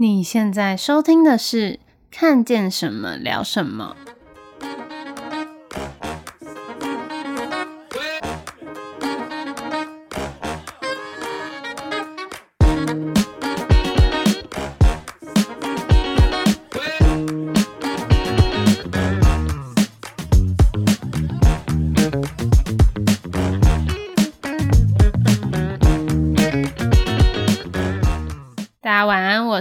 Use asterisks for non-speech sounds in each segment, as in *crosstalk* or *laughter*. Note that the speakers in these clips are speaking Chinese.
你现在收听的是《看见什么聊什么》。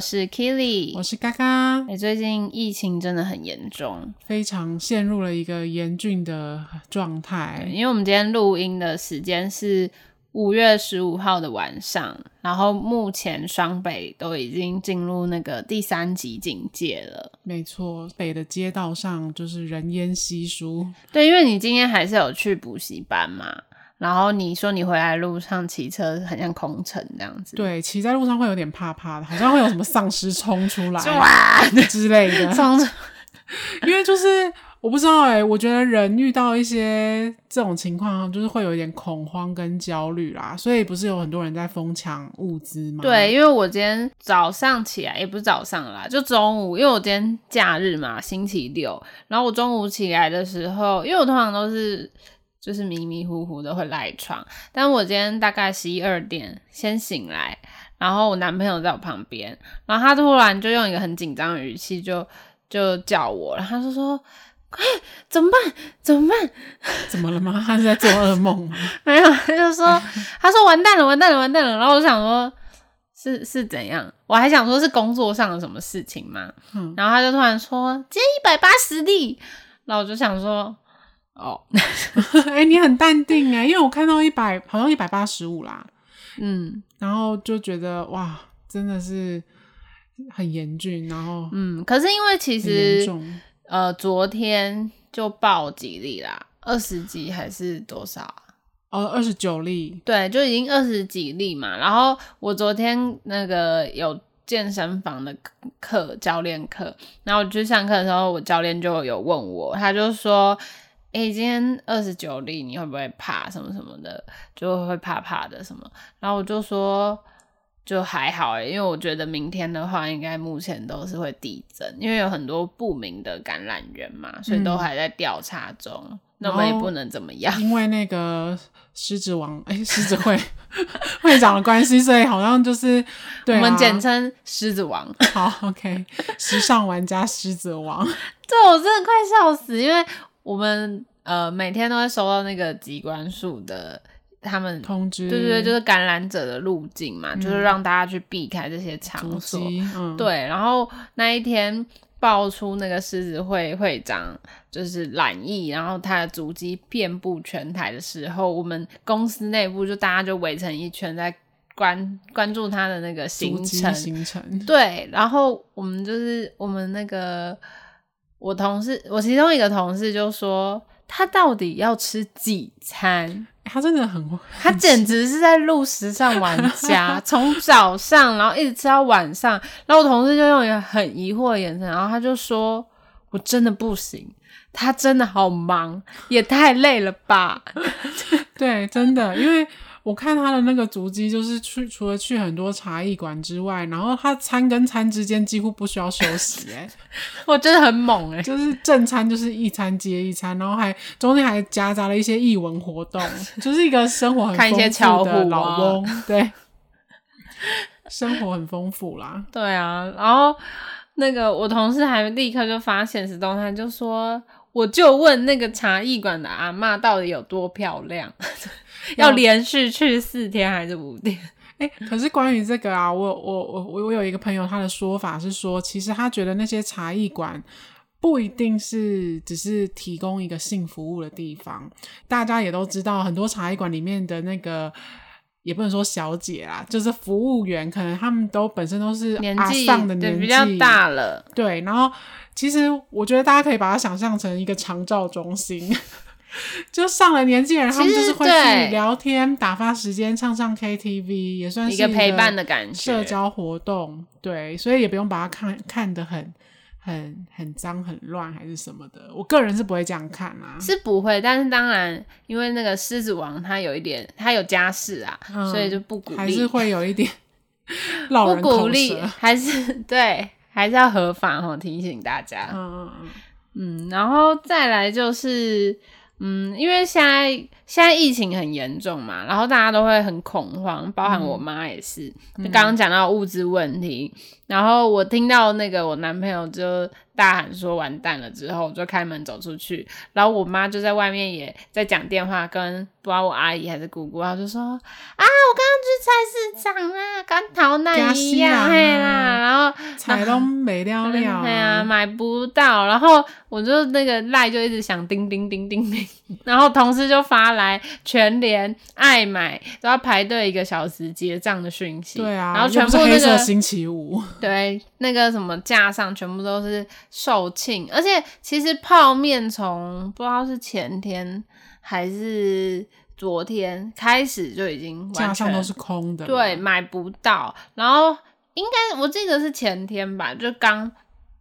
是 Keely，我是嘎嘎。哎，最近疫情真的很严重，非常陷入了一个严峻的状态。因为我们今天录音的时间是五月十五号的晚上，然后目前双北都已经进入那个第三级警戒了。没错，北的街道上就是人烟稀疏。对，因为你今天还是有去补习班嘛。然后你说你回来路上骑车很像空城这样子，对，骑在路上会有点怕怕的，好像会有什么丧尸冲出来 *laughs* 之类的。*laughs* 因为就是我不知道哎、欸，我觉得人遇到一些这种情况，就是会有一点恐慌跟焦虑啦，所以不是有很多人在疯抢物资吗？对，因为我今天早上起来也不是早上啦，就中午，因为我今天假日嘛，星期六，然后我中午起来的时候，因为我通常都是。就是迷迷糊糊的会赖床，但我今天大概十一二点先醒来，然后我男朋友在我旁边，然后他突然就用一个很紧张的语气就就叫我，然后他就说：“快，怎么办？怎么办？*laughs* 怎么了吗？他是在做噩梦吗？” *laughs* 没有，他就说：“他说完蛋了，完蛋了，完蛋了。”然后我就想说，是是怎样？我还想说是工作上的什么事情嘛。嗯，然后他就突然说：“今天一百八十例。”然后我就想说。哦，*laughs* 哎、欸，你很淡定哎，因为我看到一百，好像一百八十五啦，嗯，然后就觉得哇，真的是很严峻，然后嗯，可是因为其实呃，昨天就报几例啦，二十几还是多少啊？哦，二十九例，对，就已经二十几例嘛。然后我昨天那个有健身房的课，教练课，然后我去上课的时候，我教练就有问我，他就说。哎、欸，今天二十九例，你会不会怕什么什么的？就会怕怕的什么？然后我就说，就还好哎，因为我觉得明天的话，应该目前都是会递增，因为有很多不明的感染源嘛，所以都还在调查中。嗯、那我们也不能怎么样，因为那个狮子王哎，狮、欸、子会 *laughs* 会长的关系，所以好像就是对、啊、我们简称狮子王。好，OK，时尚玩家狮子王。对，我真的快笑死，因为。我们呃每天都会收到那个机关署的他们通知，对对对，就是感染者的路径嘛，嗯、就是让大家去避开这些场所。嗯、对，然后那一天爆出那个狮子会会长就是染疫，然后他的足迹遍布全台的时候，我们公司内部就大家就围成一圈在关关注他的那个行程行程。对，然后我们就是我们那个。我同事，我其中一个同事就说，他到底要吃几餐？欸、他真的很，他简直是在录时尚玩家，*laughs* 从早上然后一直吃到晚上。然后我同事就用一个很疑惑的眼神，然后他就说：“我真的不行，他真的好忙，也太累了吧？*laughs* ”对，真的，因为。我看他的那个足迹，就是去除了去很多茶艺馆之外，然后他餐跟餐之间几乎不需要休息，欸，哎，我真的很猛哎，欸，*laughs* 就是正餐就是一餐接一餐，然后还中间还夹杂了一些艺文活动，就是一个生活很丰富的老翁，啊，对，生活很丰富啦，对啊，然后那个我同事还立刻就发现实动态，就说我就问那个茶艺馆的阿嬷到底有多漂亮。要连续去四天还是五天？哎、欸，可是关于这个啊，我我我我我有一个朋友，他的说法是说，其实他觉得那些茶艺馆不一定是只是提供一个性服务的地方。大家也都知道，很多茶艺馆里面的那个也不能说小姐啊，就是服务员，可能他们都本身都是阿上的年纪，比较大了。对，然后其实我觉得大家可以把它想象成一个长照中心。*laughs* 就上了年纪的人，他们就是会去聊天、打发时间、唱唱 KTV，也算是一个陪伴的感觉。社交活动，对，所以也不用把它看看得很、很、很脏、很乱，还是什么的。我个人是不会这样看啊，是不会。但是当然，因为那个狮子王他有一点，他有家室啊，嗯、所以就不鼓励，还是会有一点。*laughs* 老不鼓励，还是对，还是要合法哦。提醒大家，嗯嗯嗯嗯，然后再来就是。嗯，因为现在现在疫情很严重嘛，然后大家都会很恐慌，包含我妈也是。嗯、就刚刚讲到物资问题，嗯、然后我听到那个我男朋友就大喊说完蛋了之后，我就开门走出去，然后我妈就在外面也在讲电话，跟不知道我阿姨还是姑姑，然后就说啊，我刚刚去菜市场啦，跟逃难一样，啦，然后菜都没了 *laughs* 了，对啊，买不到，然后我就那个赖就一直响叮叮叮叮叮，*laughs* 然后同事就发来全联爱买都要排队一个小时结账的讯息，对啊，然后全部那个星期五，对，那个什么架上全部都是。售罄，而且其实泡面从不知道是前天还是昨天开始就已经架上都是空的，对，买不到。然后应该我记得是前天吧，就刚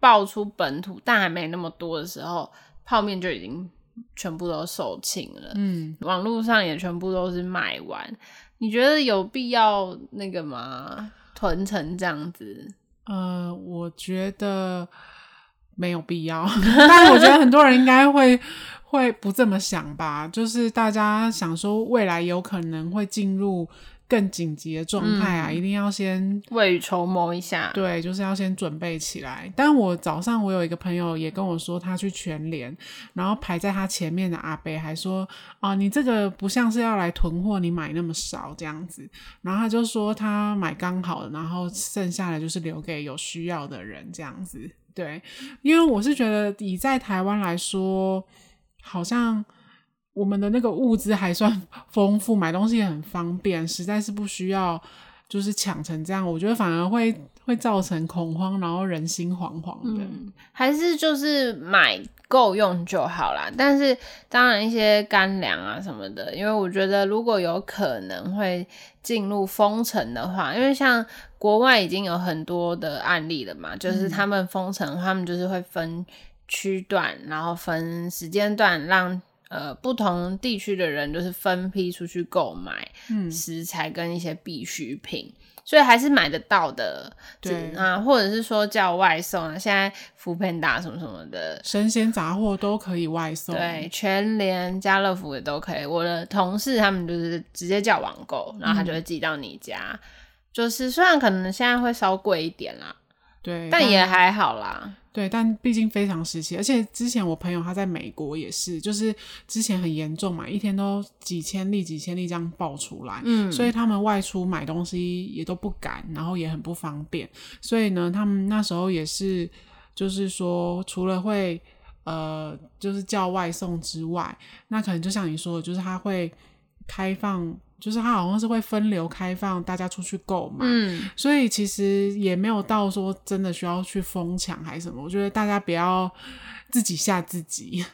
爆出本土但还没那么多的时候，泡面就已经全部都售罄了。嗯，网络上也全部都是卖完。你觉得有必要那个吗？囤成这样子？呃，我觉得。没有必要，但是我觉得很多人应该会会不这么想吧，就是大家想说未来有可能会进入更紧急的状态啊，嗯、一定要先未雨绸缪一下。对，就是要先准备起来。但我早上我有一个朋友也跟我说，他去全联，然后排在他前面的阿伯还说：“哦，你这个不像是要来囤货，你买那么少这样子。”然后他就说他买刚好，然后剩下的就是留给有需要的人这样子。对，因为我是觉得以在台湾来说，好像我们的那个物资还算 *laughs* 丰富，买东西也很方便，实在是不需要就是抢成这样。我觉得反而会会造成恐慌，然后人心惶惶的。嗯，还是就是买够用就好啦。但是当然一些干粮啊什么的，因为我觉得如果有可能会进入封城的话，因为像。国外已经有很多的案例了嘛，就是他们封城，嗯、他们就是会分区段，然后分时间段，让呃不同地区的人就是分批出去购买食材跟一些必需品，嗯、所以还是买得到的。对啊，或者是说叫外送啊，现在 foodpanda 什么什么的，生鲜杂货都可以外送。对，全联、家乐福也都可以。我的同事他们就是直接叫网购，然后他就会寄到你家。嗯就是虽然可能现在会稍贵一点啦，对，但也还好啦。对，但毕竟非常时期，而且之前我朋友他在美国也是，就是之前很严重嘛，一天都几千例、几千例这样爆出来，嗯，所以他们外出买东西也都不敢，然后也很不方便，所以呢，他们那时候也是，就是说除了会呃，就是叫外送之外，那可能就像你说的，就是他会开放。就是它好像是会分流开放，大家出去购买，嗯，所以其实也没有到说真的需要去疯抢还是什么。我觉得大家不要自己吓自己，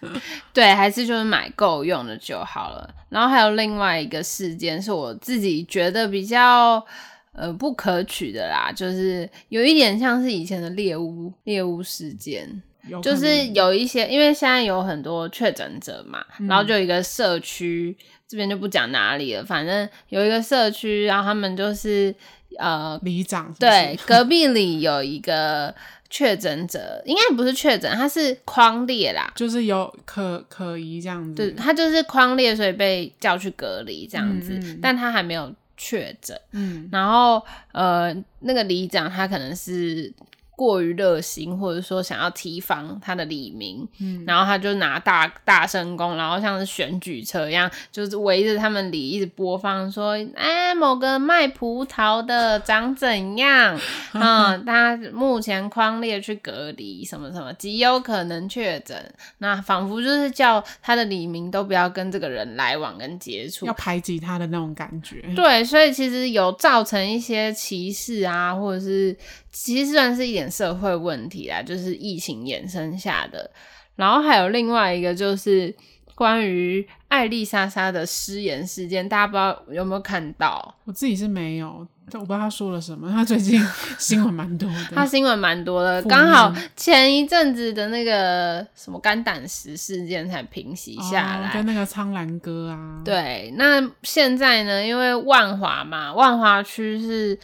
*laughs* 对，还是就是买够用的就好了。然后还有另外一个事件是我自己觉得比较呃不可取的啦，就是有一点像是以前的猎巫猎巫事件，就是有一些因为现在有很多确诊者嘛，嗯，然后就有一个社区。这边就不讲哪里了，反正有一个社区，然后他们就是呃，里长？对，隔壁里有一个确诊者，应该不是确诊，他是框列啦，就是有可可疑这样子。对，他就是框列，所以被叫去隔离这样子，嗯嗯，但他还没有确诊。嗯，然后呃，那个里长他可能是。过于热心，或者说想要提防他的李明，嗯，然后他就拿大大声公，然后像是选举车一样，就是围着他们里一直播放说，哎，某个卖葡萄的长怎样？*laughs* 嗯，他目前框列去隔离，什么什么，极有可能确诊。那仿佛就是叫他的李明都不要跟这个人来往跟接触，要排挤他的那种感觉。对，所以其实有造成一些歧视啊，或者是。其实算是一点社会问题啦，就是疫情衍生下的。然后还有另外一个，就是关于艾丽莎莎的失言事件，大家不知道有没有看到？我自己是没有，但我不知道他说了什么。他最近 *laughs* 新闻蛮多的，他新闻蛮多的。刚好前一阵子的那个什么肝胆石事件才平息下来，哦、跟那个苍兰哥啊。对，那现在呢？因为万华嘛，万华区是。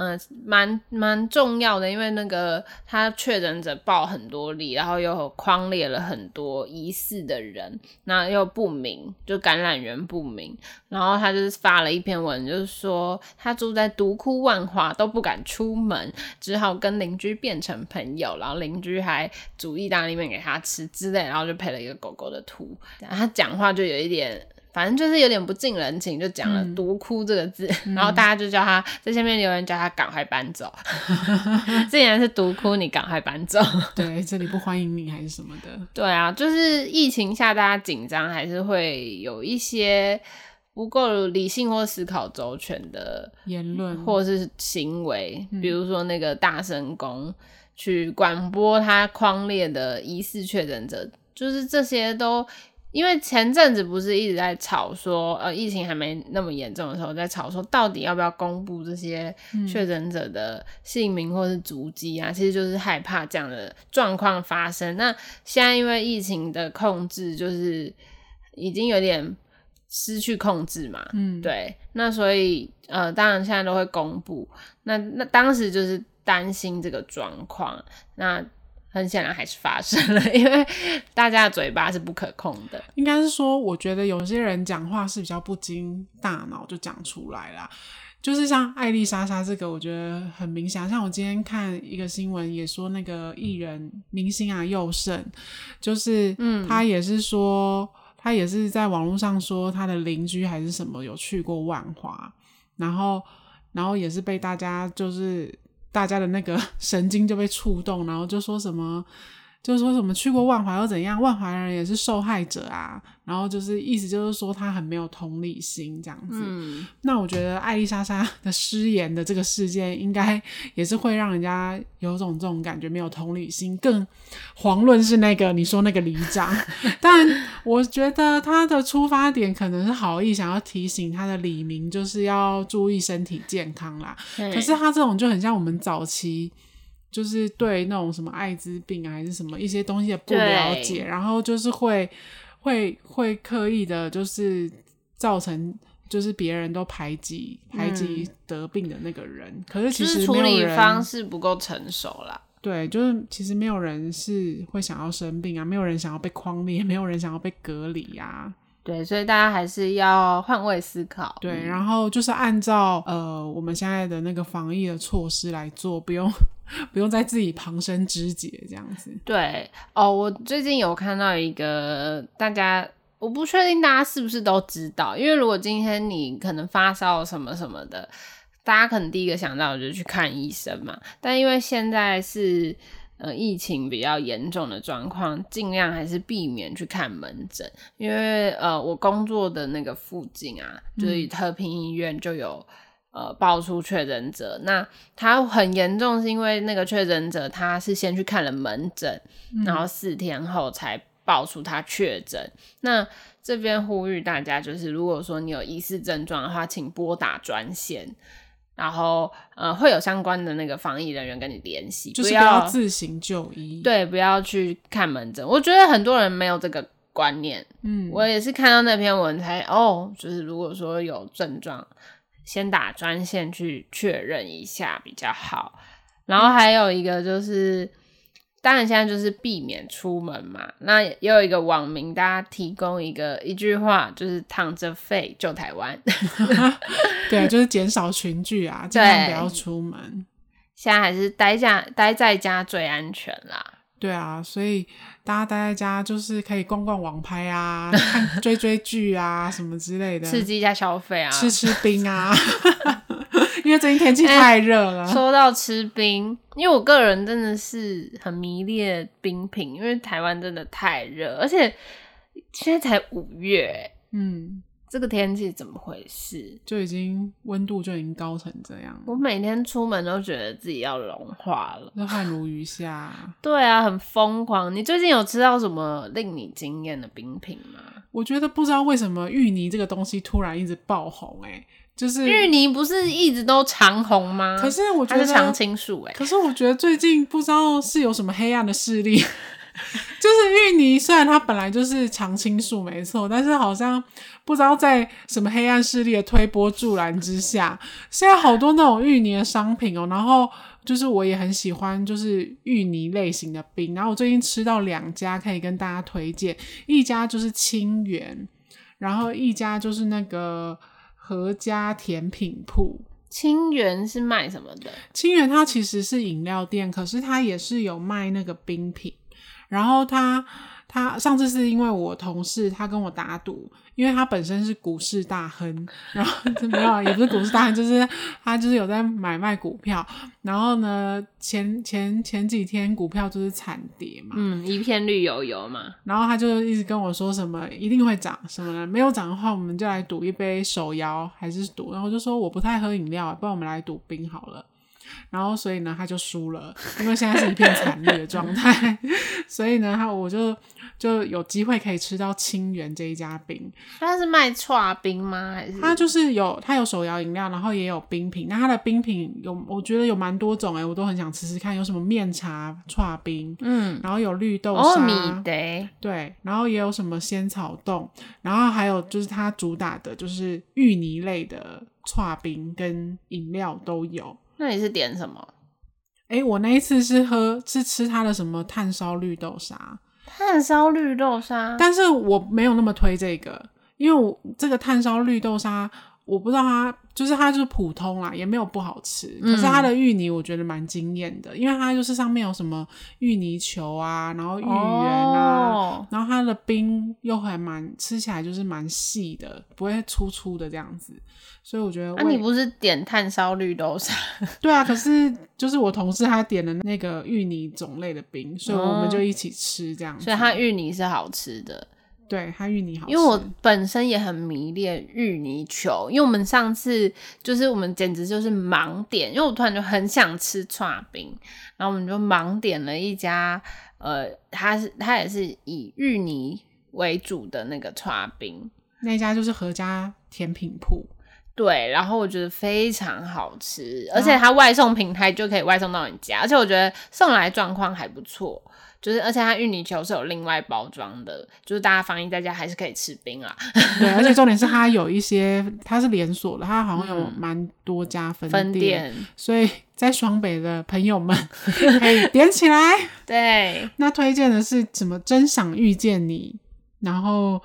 嗯，蛮蛮重要的，因为那个他确诊者爆很多例，然后又框列了很多疑似的人，那又不明，就感染源不明，然后他就是发了一篇文，就是说他住在独窟万华都不敢出门，只好跟邻居变成朋友，然后邻居还煮意大利面给他吃之类，然后就配了一个狗狗的图，他讲话就有一点。反正就是有点不近人情，就讲了“独哭”这个字，嗯、然后大家就叫他在下面留言，叫他赶快搬走。*laughs* 既然是独哭，你赶快搬走。对，这里不欢迎你，还是什么的？对啊，就是疫情下大家紧张，还是会有一些不够理性或思考周全的言论或是行为，嗯、比如说那个大神公去广播他匡列的疑似确诊者，就是这些都。因为前阵子不是一直在吵说，呃，疫情还没那么严重的时候，在吵说到底要不要公布这些确诊者的姓名或是足迹啊？嗯、其实就是害怕这样的状况发生。那现在因为疫情的控制，就是已经有点失去控制嘛，嗯，对。那所以，呃，当然现在都会公布。那那当时就是担心这个状况。那很显然还是发生了，*laughs* 因为大家的嘴巴是不可控的。应该是说，我觉得有些人讲话是比较不经大脑就讲出来啦。就是像艾丽莎莎这个，我觉得很明显。像我今天看一个新闻，也说那个艺人明星啊，佑胜，就是嗯，他也是说，他也是在网络上说他的邻居还是什么有去过万华，然后然后也是被大家就是。大家的那个 *laughs* 神经就被触动，然后就说什么，就说什么去过万华又怎样？万华人也是受害者啊。然后就是意思就是说他很没有同理心这样子。嗯，那我觉得艾丽莎莎的失言的这个事件，应该也是会让人家有种这种感觉，没有同理心。更遑论是那个你说那个里长，*laughs* 但我觉得他的出发点可能是好意，想要提醒他的李明就是要注意身体健康啦。嗯，可是他这种就很像我们早期就是对那种什么艾滋病啊还是什么一些东西的不了解，然后就是会。会会刻意的，就是造成就是别人都排挤排挤得病的那个人，嗯、可是其实处理方式不够成熟啦。对，就是其实没有人是会想要生病啊，没有人想要被框列，没有人想要被隔离呀、啊。对，所以大家还是要换位思考。对，嗯、然后就是按照呃我们现在的那个防疫的措施来做，不用不用再自己旁征枝节这样子。对哦，我最近有看到一个大家，我不确定大家是不是都知道，因为如果今天你可能发烧什么什么的，大家可能第一个想到的就是去看医生嘛。但因为现在是。呃，疫情比较严重的状况，尽量还是避免去看门诊，因为呃，我工作的那个附近啊，就是特平医院就有呃爆出确诊者。那他很严重，是因为那个确诊者他是先去看了门诊，嗯、然后四天后才爆出他确诊。那这边呼吁大家，就是如果说你有疑似症状的话，请拨打专线。然后，呃，会有相关的那个防疫人员跟你联系，就是不要自行就医。对，不要去看门诊。我觉得很多人没有这个观念。嗯，我也是看到那篇文才哦，就是如果说有症状，先打专线去确认一下比较好。然后还有一个就是。当然，现在就是避免出门嘛。那也有一个网民，大家提供一个一句话，就是“躺着废救台湾。*laughs* ” *laughs* 对，就是减少群聚啊，尽量不要出门。现在还是待家待在家最安全啦。对啊，所以大家待在家就是可以逛逛网拍啊，*laughs* 看追追剧啊，什么之类的，刺激一下消费啊，吃吃冰啊。因为最近天气太热了，欸。说到吃冰，因为我个人真的是很迷恋冰品，因为台湾真的太热，而且现在才五月，嗯，这个天气怎么回事？就已经温度就已经高成这样。我每天出门都觉得自己要融化了，那汗如雨下。对啊，很疯狂。你最近有吃到什么令你惊艳的冰品吗？我觉得不知道为什么芋泥这个东西突然一直爆红，欸，哎。就是芋泥不是一直都长红吗？可是我觉得它是常青树哎。可是我觉得最近不知道是有什么黑暗的势力，*laughs* 就是芋泥，虽然它本来就是常青树没错，但是好像不知道在什么黑暗势力的推波助澜之下，现在好多那种芋泥的商品哦。然后就是我也很喜欢，就是芋泥类型的冰。然后我最近吃到两家可以跟大家推荐，一家就是清源，然后一家就是那个合家甜品铺。清源是卖什么的？清源它其实是饮料店，可是它也是有卖那个冰品。然后他他上次是因为我同事他跟我打赌，因为他本身是股市大亨，然后 *laughs* 没有也不是股市大亨，就是他就是有在买卖股票。然后呢，前前前几天股票就是惨跌嘛，嗯，一片绿油油嘛。然后他就一直跟我说什么一定会涨什么的，没有涨的话我们就来赌一杯手摇还是赌。然后我就说我不太喝饮料，不然我们来赌冰好了。然后，所以呢，他就输了，因为现在是一片惨烈的状态。*laughs* 所以呢，他我就就有机会可以吃到清源这一家冰。他是卖串冰吗？还是？他就是有，他有手摇饮料，然后也有冰品。那他的冰品有，我觉得有蛮多种哎，我都很想吃吃看。有什么面茶串冰，嗯，然后有绿豆沙，哦、对，然后也有什么仙草冻，然后还有就是他主打的就是芋泥类的串冰跟饮料都有。那你是点什么？哎、欸，我那一次是喝是吃它的什么炭烧绿豆沙，炭烧绿豆沙，但是我没有那么推这个，因为我这个炭烧绿豆沙。我不知道它就是它就是普通啦，也没有不好吃。可是它的芋泥我觉得蛮惊艳的，嗯，因为它就是上面有什么芋泥球啊，然后芋圆啊，哦，然后它的冰又还蛮吃起来就是蛮细的，不会粗粗的这样子。所以我觉得，那，啊，你不是点炭烧绿豆沙？*laughs* 对啊，可是就是我同事他点了那个芋泥种类的冰，所以我们就一起吃这样子。所以它芋泥是好吃的。对，它芋泥好吃，因为我本身也很迷恋芋泥球，因为我们上次就是我们简直就是盲点，因为我突然就很想吃串冰，然后我们就盲点了一家，呃，它是它也是以芋泥为主的那个串冰，那家就是合家甜品铺，对，然后我觉得非常好吃，而且它外送平台就可以外送到你家，而且我觉得送来状况还不错。就是，而且它芋泥球是有另外包装的，就是大家防疫在家还是可以吃冰啊。*laughs* 对，而且重点是它有一些，它是连锁的，它好像有蛮多家分店，分店，所以在双北的朋友们 *laughs* 可以点起来。*laughs* 对，那推荐的是什么？真想遇见你，然后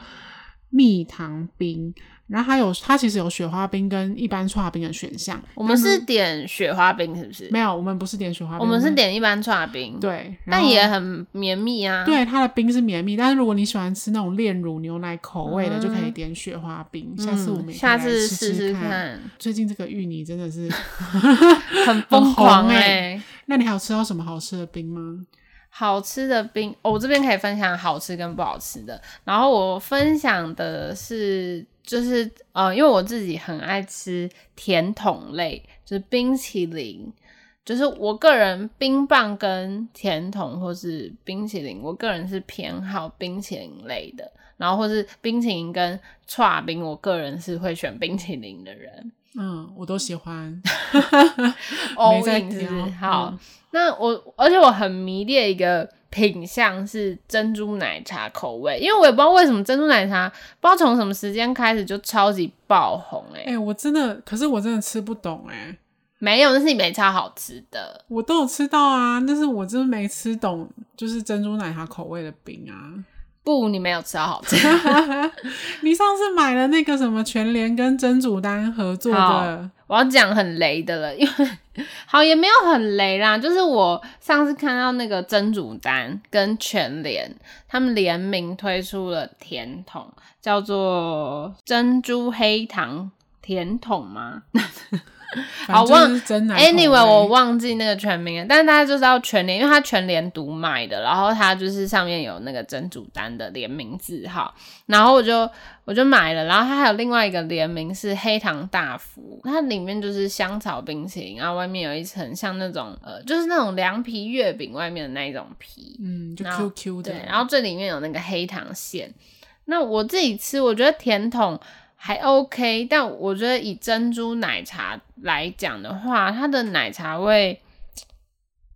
蜜糖冰。然后还有，它其实有雪花冰跟一般串冰的选项。我们是点雪花冰，是不是？没有，我们不是点雪花冰，我们是点一般串冰。对，但也很绵密啊。对，它的冰是绵密，但是如果你喜欢吃那种炼乳牛奶口味的，嗯、就可以点雪花冰。下次我们下次试试看。最近这个芋泥真的是 *laughs* 很疯狂哎、欸！那你还有吃到什么好吃的冰吗？好吃的冰，哦、我这边可以分享好吃跟不好吃的。然后我分享的是。就是呃，因为我自己很爱吃甜筒类，就是冰淇淋，就是我个人冰棒跟甜筒或是冰淇淋，我个人是偏好冰淇淋类的，然后或是冰淇淋跟串冰，我个人是会选冰淇淋的人。嗯，我都喜欢。*laughs* 哦，没错。好，嗯、那我而且我很迷恋一个。品相是珍珠奶茶口味，因为我也不知道为什么珍珠奶茶不知道从什么时间开始就超级爆红哎、欸！哎、欸，我真的，可是我真的吃不懂哎、欸。没有，那是你没超好吃的，我都有吃到啊，但是我真的没吃懂，就是珍珠奶茶口味的饼啊。不，你没有吃到好吃。*laughs* 你上次买了那个什么全联跟珍珠丹合作的，我要讲很雷的了，因为好也没有很雷啦，就是我上次看到那个珍珠丹跟全联他们联名推出了甜筒，叫做珍珠黑糖甜筒吗？*laughs* *laughs* 好忘，Anyway，我忘记那个全名了，但是大家就知道全联，因为它全联独卖的，然后它就是上面有那个珍珠丹的联名字号，然后我就我就买了，然后它还有另外一个联名是黑糖大福，它里面就是香草冰淇淋，然后外面有一层像那种呃，就是那种凉皮月饼外面的那一种皮，嗯，就 Q Q 的，对，然后最里面有那个黑糖馅，那我自己吃，我觉得甜筒。还 OK，但我觉得以珍珠奶茶来讲的话，它的奶茶味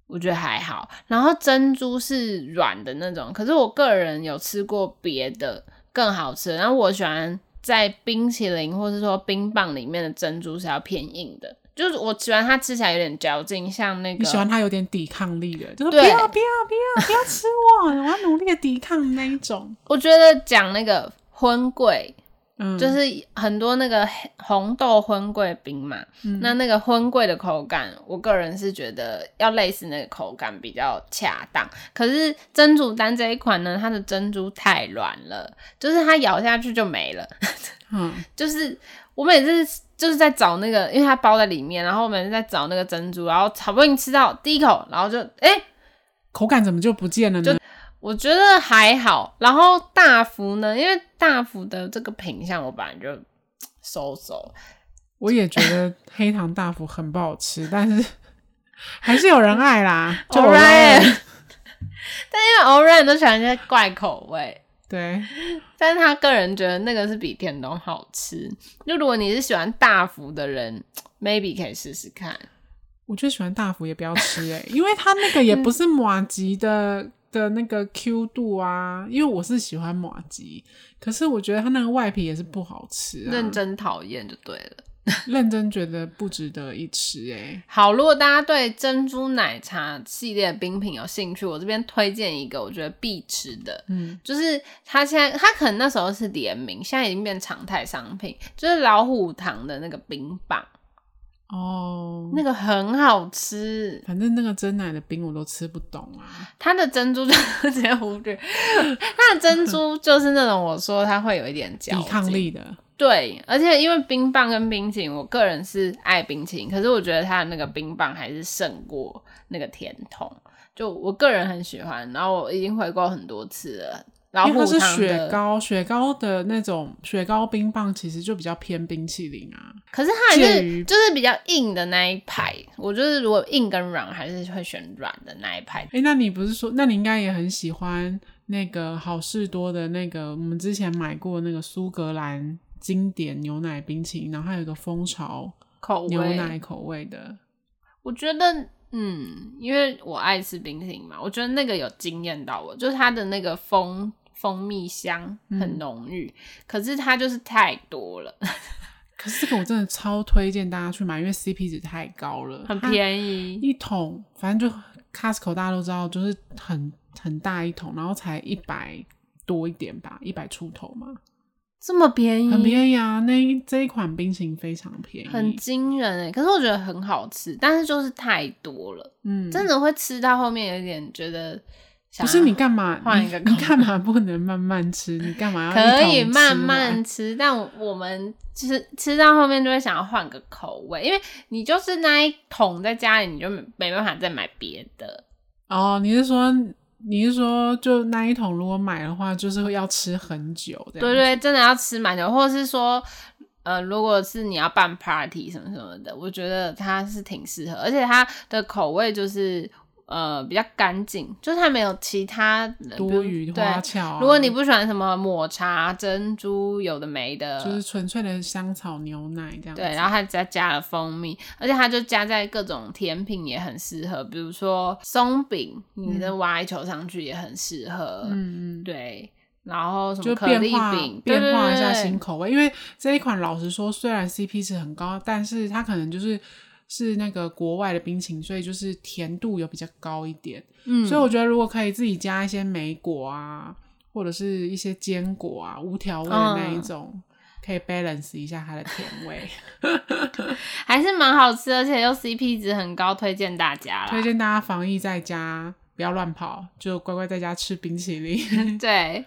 我觉得还好。然后珍珠是软的那种，可是我个人有吃过别的更好吃。然后我喜欢在冰淇淋或是说冰棒里面的珍珠是要偏硬的。就是我喜欢它吃起来有点嚼劲，像那个。你喜欢它有点抵抗力的，就是不要不要不要不要吃我，*laughs* 我要努力的抵抗那一种。我觉得讲那个婚桂，嗯，就是很多那个红豆婚桂冰嘛，嗯、那那个婚桂的口感，我个人是觉得要类似那个口感比较恰当。可是珍珠丹这一款呢，它的珍珠太软了，就是它咬下去就没了。嗯，*laughs* 就是我每次。就是在找那个，因为它包在里面，然后我每次在找那个珍珠，然后好不容易吃到第一口，然后就哎，欸、口感怎么就不见了呢？就我觉得还好。然后大福呢，因为大福的这个品相我本来就收手。我也觉得黑糖大福很不好吃，但是 *laughs* 还是有人爱啦。*laughs* Alright，*laughs* 但因为偶然都喜欢一些怪口味。对，但是他个人觉得那个是比甜筒好吃。就如果你是喜欢大福的人，*tsk* maybe 可以试试看。我觉得喜欢大福也不要吃诶、欸，因为它那个也不是马吉的的那个 Q 度啊。因为我是喜欢马吉，可是我觉得它那个外皮也是不好吃啊。认真讨厌就对了。认真觉得不值得一吃哎、欸。*laughs* 好，如果大家对珍珠奶茶系列的冰品有兴趣，我这边推荐一个我觉得必吃的，嗯，就是它现在它可能那时候是联名，现在已经变常态商品，就是老虎堂的那个冰棒哦，那个很好吃。反正那个珍奶的冰我都吃不懂啊。它的珍珠 *laughs* 就直接忽略，它的珍珠就是那种我说它会有一点嚼抵抗力的。对，而且因为冰棒跟冰淇淋，我个人是爱冰淇淋，可是我觉得它的那个冰棒还是胜过那个甜筒，就我个人很喜欢。然后我已经回购很多次了。然后它是雪糕，雪糕的那种雪糕冰棒，其实就比较偏冰淇淋啊。可是它还是就是比较硬的那一排，我就是如果硬跟软，还是会选软的那一排。哎，那你不是说，那你应该也很喜欢那个好事多的那个，我们之前买过那个苏格兰。经典牛奶冰淇淋，然后还有一个蜂巢口牛奶口味的。我觉得，嗯，因为我爱吃冰淇淋嘛，我觉得那个有惊艳到我，就是它的那个蜂蜂蜜香很浓郁，嗯、可是它就是太多了。*laughs* 可是这个我真的超推荐大家去买，因为 CP 值太高了，很便宜，一桶反正就 Costco 大家都知道，就是很很大一桶，然后才一百多一点吧，一百出头嘛。这么便宜，很便宜啊！那一这一款冰淇淋非常便宜，很惊人哎。可是我觉得很好吃，但是就是太多了，嗯，真的会吃到后面有点觉得。不是你干嘛换一个？*laughs* 你干嘛不能慢慢吃？你干嘛要可以慢慢吃？但我们吃吃到后面就会想要换个口味，因为你就是那一桶在家里，你就没办法再买别的。哦，你是说？你是说，就那一桶如果买的话，就是会要吃很久？对对，真的要吃蛮久，或者是说，呃，如果是你要办 party 什么什么的，我觉得它是挺适合，而且它的口味就是。呃，比较干净，就是它没有其他多余花俏啊。如果你不喜欢什么抹茶、珍珠，有的没的，就是纯粹的香草牛奶这样。对，然后它再加了蜂蜜，而且它就加在各种甜品也很适合，比如说松饼，你的挖一球上去也很适合。嗯嗯，对。然后什么可丽饼，变化一下新口味，因为这一款老实说，虽然 CP 值很高，但是它可能就是。是那个国外的冰淇淋，所以就是甜度有比较高一点。嗯，所以我觉得如果可以自己加一些莓果啊，或者是一些坚果啊，无调味的那一种，嗯、可以 balance 一下它的甜味，*laughs* 还是蛮好吃，而且又 CP 值很高，推荐大家啦。推荐大家防疫在家，不要乱跑，就乖乖在家吃冰淇淋。*laughs* 对。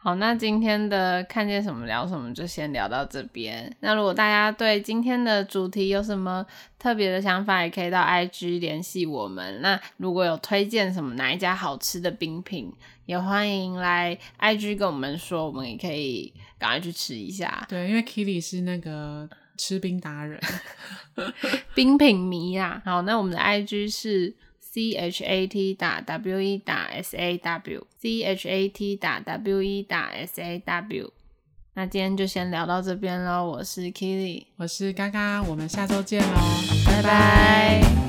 好，那今天的看见什么聊什么就先聊到这边。那如果大家对今天的主题有什么特别的想法，也可以到 IG 联系我们。那如果有推荐什么哪一家好吃的冰品，也欢迎来 IG 跟我们说，我们也可以赶快去吃一下。对，因为 Keely 是那个吃冰达人，*laughs* 冰品迷啊。好，那我们的 IG 是。C H A T 打 W E 打 S A W C H A T 打 W E 打 S A W，那今天就先聊到这边喽。我是 Keely，我是嘎嘎，我们下周见喽，拜拜。